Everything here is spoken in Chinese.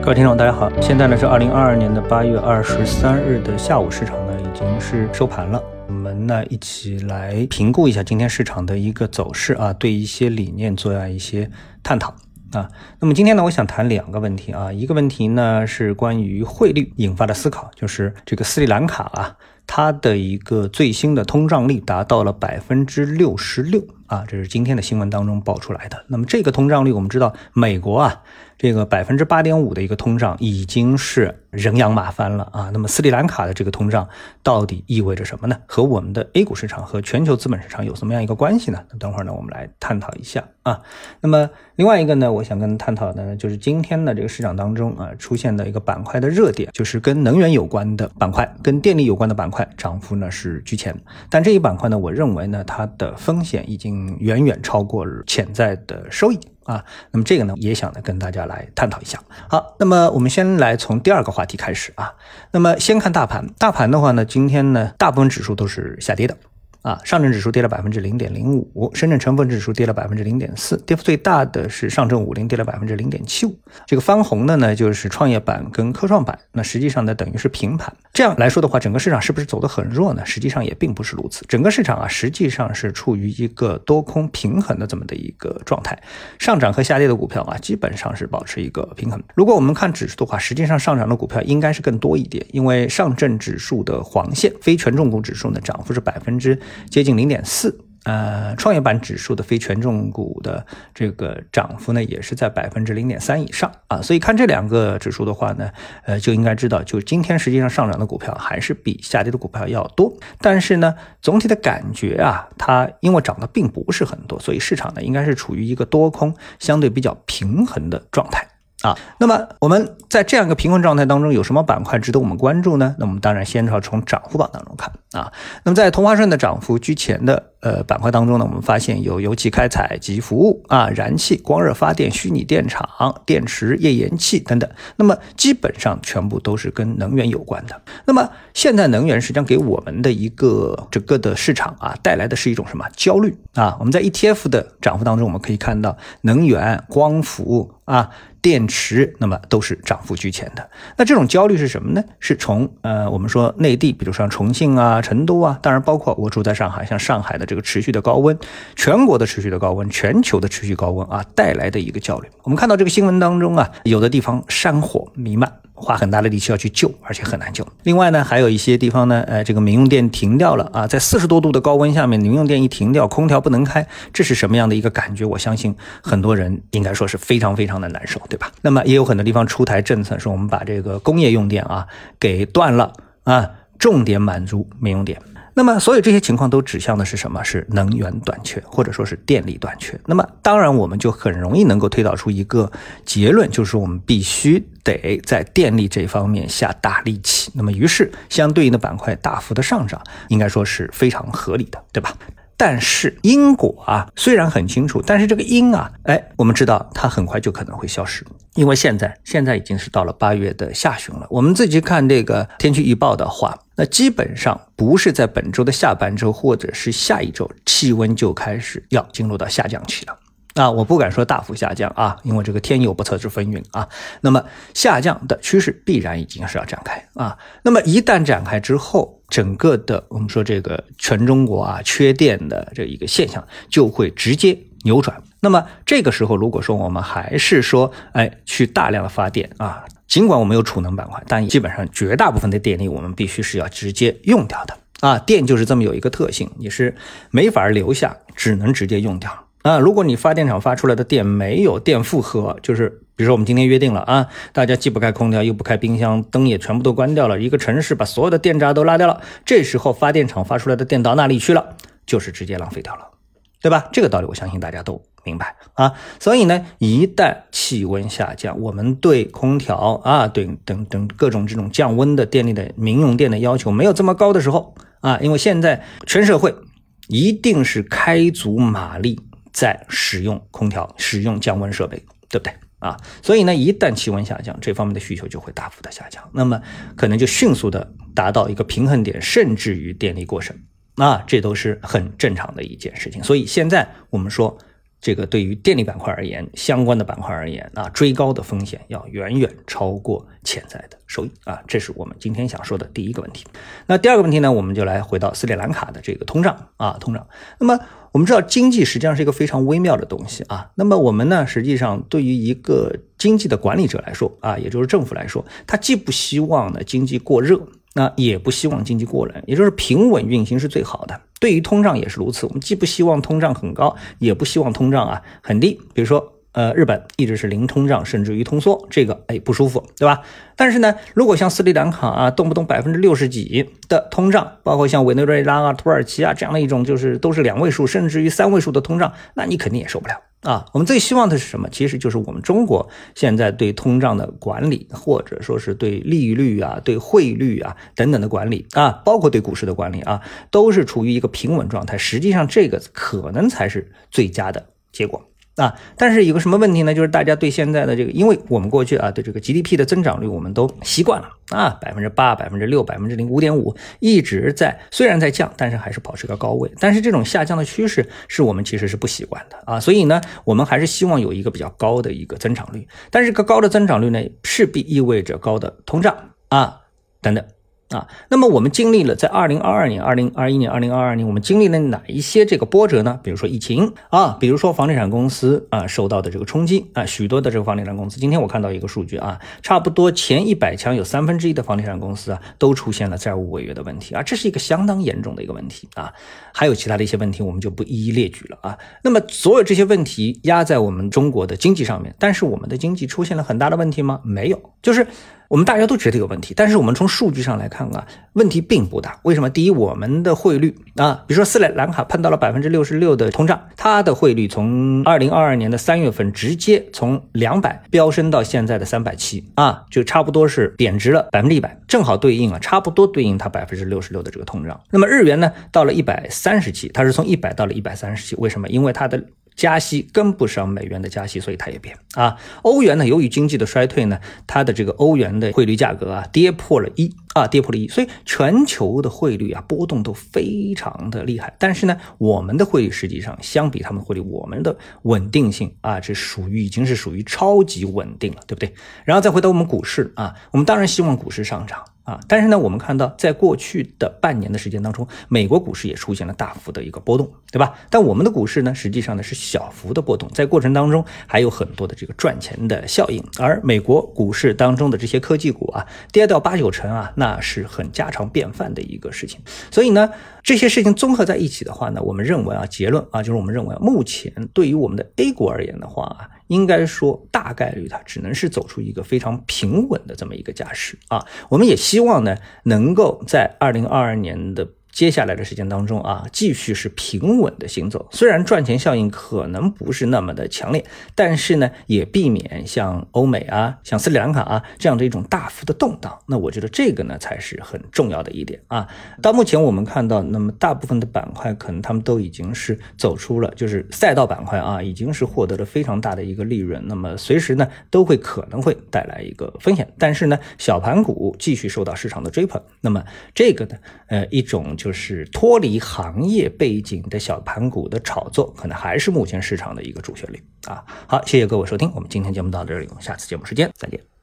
各位听众，大家好，现在呢是二零二二年的八月二十三日的下午，市场呢已经是收盘了。我们呢一起来评估一下今天市场的一个走势啊，对一些理念做下一些探讨啊。那么今天呢，我想谈两个问题啊，一个问题呢是关于汇率引发的思考，就是这个斯里兰卡啊，它的一个最新的通胀率达到了百分之六十六啊，这是今天的新闻当中爆出来的。那么这个通胀率，我们知道美国啊。这个百分之八点五的一个通胀已经是人仰马翻了啊！那么斯里兰卡的这个通胀到底意味着什么呢？和我们的 A 股市场和全球资本市场有什么样一个关系呢？那等会儿呢，我们来探讨一下啊。那么另外一个呢，我想跟探讨的呢，就是今天的这个市场当中啊，出现的一个板块的热点，就是跟能源有关的板块，跟电力有关的板块，涨幅呢是居前。但这一板块呢，我认为呢，它的风险已经远远超过了潜在的收益。啊，那么这个呢，也想呢跟大家来探讨一下。好，那么我们先来从第二个话题开始啊。那么先看大盘，大盘的话呢，今天呢，大部分指数都是下跌的。啊，上证指数跌了百分之零点零五，深圳成分指数跌了百分之零点四，跌幅最大的是上证五零跌了百分之零点七五。这个翻红的呢，就是创业板跟科创板，那实际上呢，等于是平盘。这样来说的话，整个市场是不是走得很弱呢？实际上也并不是如此，整个市场啊，实际上是处于一个多空平衡的这么的一个状态，上涨和下跌的股票啊，基本上是保持一个平衡。如果我们看指数的话，实际上上涨的股票应该是更多一点，因为上证指数的黄线非权重股指数呢，涨幅是百分之。接近零点四，呃，创业板指数的非权重股的这个涨幅呢，也是在百分之零点三以上啊，所以看这两个指数的话呢，呃，就应该知道，就今天实际上上涨的股票还是比下跌的股票要多，但是呢，总体的感觉啊，它因为涨的并不是很多，所以市场呢应该是处于一个多空相对比较平衡的状态。啊，那么我们在这样一个平衡状态当中，有什么板块值得我们关注呢？那我们当然先要从涨幅榜当中看啊。那么在同花顺的涨幅居前的呃板块当中呢，我们发现有油气开采及服务啊、燃气、光热发电、虚拟电厂、电池、页岩气等等。那么基本上全部都是跟能源有关的。那么现在能源实际上给我们的一个整个的市场啊带来的是一种什么焦虑啊？我们在 ETF 的涨幅当中，我们可以看到能源、光伏啊。电池那么都是涨幅居前的，那这种焦虑是什么呢？是从呃我们说内地，比如像重庆啊、成都啊，当然包括我住在上海，像上海的这个持续的高温，全国的持续的高温，全球的持续高温啊带来的一个焦虑。我们看到这个新闻当中啊，有的地方山火弥漫。花很大的力气要去救，而且很难救。另外呢，还有一些地方呢，呃，这个民用电停掉了啊，在四十多度的高温下面，民用电一停掉，空调不能开，这是什么样的一个感觉？我相信很多人应该说是非常非常的难受，对吧？那么也有很多地方出台政策，说我们把这个工业用电啊给断了啊，重点满足民用电。那么，所有这些情况都指向的是什么？是能源短缺，或者说是电力短缺。那么，当然我们就很容易能够推导出一个结论，就是我们必须得在电力这方面下大力气。那么，于是相对应的板块大幅的上涨，应该说是非常合理的，对吧？但是因果啊，虽然很清楚，但是这个因啊，哎，我们知道它很快就可能会消失，因为现在现在已经是到了八月的下旬了。我们自己看这个天气预报的话，那基本上不是在本周的下半周或者是下一周，气温就开始要进入到下降期了。啊，我不敢说大幅下降啊，因为这个天有不测之风云啊。那么下降的趋势必然已经是要展开啊。那么一旦展开之后，整个的我们说这个全中国啊缺电的这一个现象就会直接扭转。那么这个时候，如果说我们还是说，哎，去大量的发电啊，尽管我们有储能板块，但基本上绝大部分的电力我们必须是要直接用掉的啊。电就是这么有一个特性，你是没法留下，只能直接用掉。啊，如果你发电厂发出来的电没有电负荷，就是比如说我们今天约定了啊，大家既不开空调又不开冰箱，灯也全部都关掉了，一个城市把所有的电闸都拉掉了，这时候发电厂发出来的电到哪里去了？就是直接浪费掉了，对吧？这个道理我相信大家都明白啊。所以呢，一旦气温下降，我们对空调啊，对等等各种这种降温的电力的民用电的要求没有这么高的时候啊，因为现在全社会一定是开足马力。在使用空调、使用降温设备，对不对啊？所以呢，一旦气温下降，这方面的需求就会大幅的下降，那么可能就迅速的达到一个平衡点，甚至于电力过剩，啊，这都是很正常的一件事情。所以现在我们说这个对于电力板块而言，相关的板块而言啊，追高的风险要远远超过潜在的收益啊，这是我们今天想说的第一个问题。那第二个问题呢，我们就来回到斯里兰卡的这个通胀啊，通胀。那么我们知道，经济实际上是一个非常微妙的东西啊。那么我们呢，实际上对于一个经济的管理者来说啊，也就是政府来说，他既不希望呢经济过热。那也不希望经济过冷，也就是平稳运行是最好的。对于通胀也是如此，我们既不希望通胀很高，也不希望通胀啊很低。比如说，呃，日本一直是零通胀，甚至于通缩，这个哎不舒服，对吧？但是呢，如果像斯里兰卡啊，动不动百分之六十几的通胀，包括像委内瑞拉啊、土耳其啊这样的一种，就是都是两位数，甚至于三位数的通胀，那你肯定也受不了。啊，我们最希望的是什么？其实就是我们中国现在对通胀的管理，或者说是对利率啊、对汇率啊等等的管理啊，包括对股市的管理啊，都是处于一个平稳状态。实际上，这个可能才是最佳的结果。啊，但是有个什么问题呢？就是大家对现在的这个，因为我们过去啊对这个 GDP 的增长率我们都习惯了啊，百分之八、百分之六、百分之零五点五，一直在虽然在降，但是还是保持个高位。但是这种下降的趋势是我们其实是不习惯的啊，所以呢，我们还是希望有一个比较高的一个增长率。但是个高的增长率呢，势必意味着高的通胀啊等等。啊，那么我们经历了在二零二二年、二零二一年、二零二二年，我们经历了哪一些这个波折呢？比如说疫情啊，比如说房地产公司啊受到的这个冲击啊，许多的这个房地产公司，今天我看到一个数据啊，差不多前一百强有三分之一的房地产公司啊都出现了债务违约的问题啊，这是一个相当严重的一个问题啊。还有其他的一些问题，我们就不一一列举了啊。那么所有这些问题压在我们中国的经济上面，但是我们的经济出现了很大的问题吗？没有，就是。我们大家都觉得有问题，但是我们从数据上来看啊，问题并不大。为什么？第一，我们的汇率啊，比如说斯里兰卡碰到了百分之六十六的通胀，它的汇率从二零二二年的三月份直接从两百飙升到现在的三百七啊，就差不多是贬值了百分之一百，正好对应啊，差不多对应它百分之六十六的这个通胀。那么日元呢，到了一百三十七，它是从一百到了一百三十七，为什么？因为它的。加息跟不上美元的加息，所以它也变啊。欧元呢，由于经济的衰退呢，它的这个欧元的汇率价格啊跌破了一啊，跌破了一，所以全球的汇率啊波动都非常的厉害。但是呢，我们的汇率实际上相比他们汇率，我们的稳定性啊，这属于已经是属于超级稳定了，对不对？然后再回到我们股市啊，我们当然希望股市上涨。啊，但是呢，我们看到在过去的半年的时间当中，美国股市也出现了大幅的一个波动，对吧？但我们的股市呢，实际上呢是小幅的波动，在过程当中还有很多的这个赚钱的效应。而美国股市当中的这些科技股啊，跌到八九成啊，那是很家常便饭的一个事情。所以呢，这些事情综合在一起的话呢，我们认为啊，结论啊，就是我们认为目前对于我们的 A 股而言的话啊。应该说，大概率它只能是走出一个非常平稳的这么一个架势啊。我们也希望呢，能够在二零二二年的。接下来的时间当中啊，继续是平稳的行走。虽然赚钱效应可能不是那么的强烈，但是呢，也避免像欧美啊、像斯里兰卡啊这样的一种大幅的动荡。那我觉得这个呢才是很重要的一点啊。到目前我们看到，那么大部分的板块可能他们都已经是走出了，就是赛道板块啊，已经是获得了非常大的一个利润。那么随时呢都会可能会带来一个风险。但是呢，小盘股继续受到市场的追捧。那么这个呢，呃，一种就。就是脱离行业背景的小盘股的炒作，可能还是目前市场的一个主旋律啊。好，谢谢各位收听，我们今天节目到这里，我们下次节目时间再见。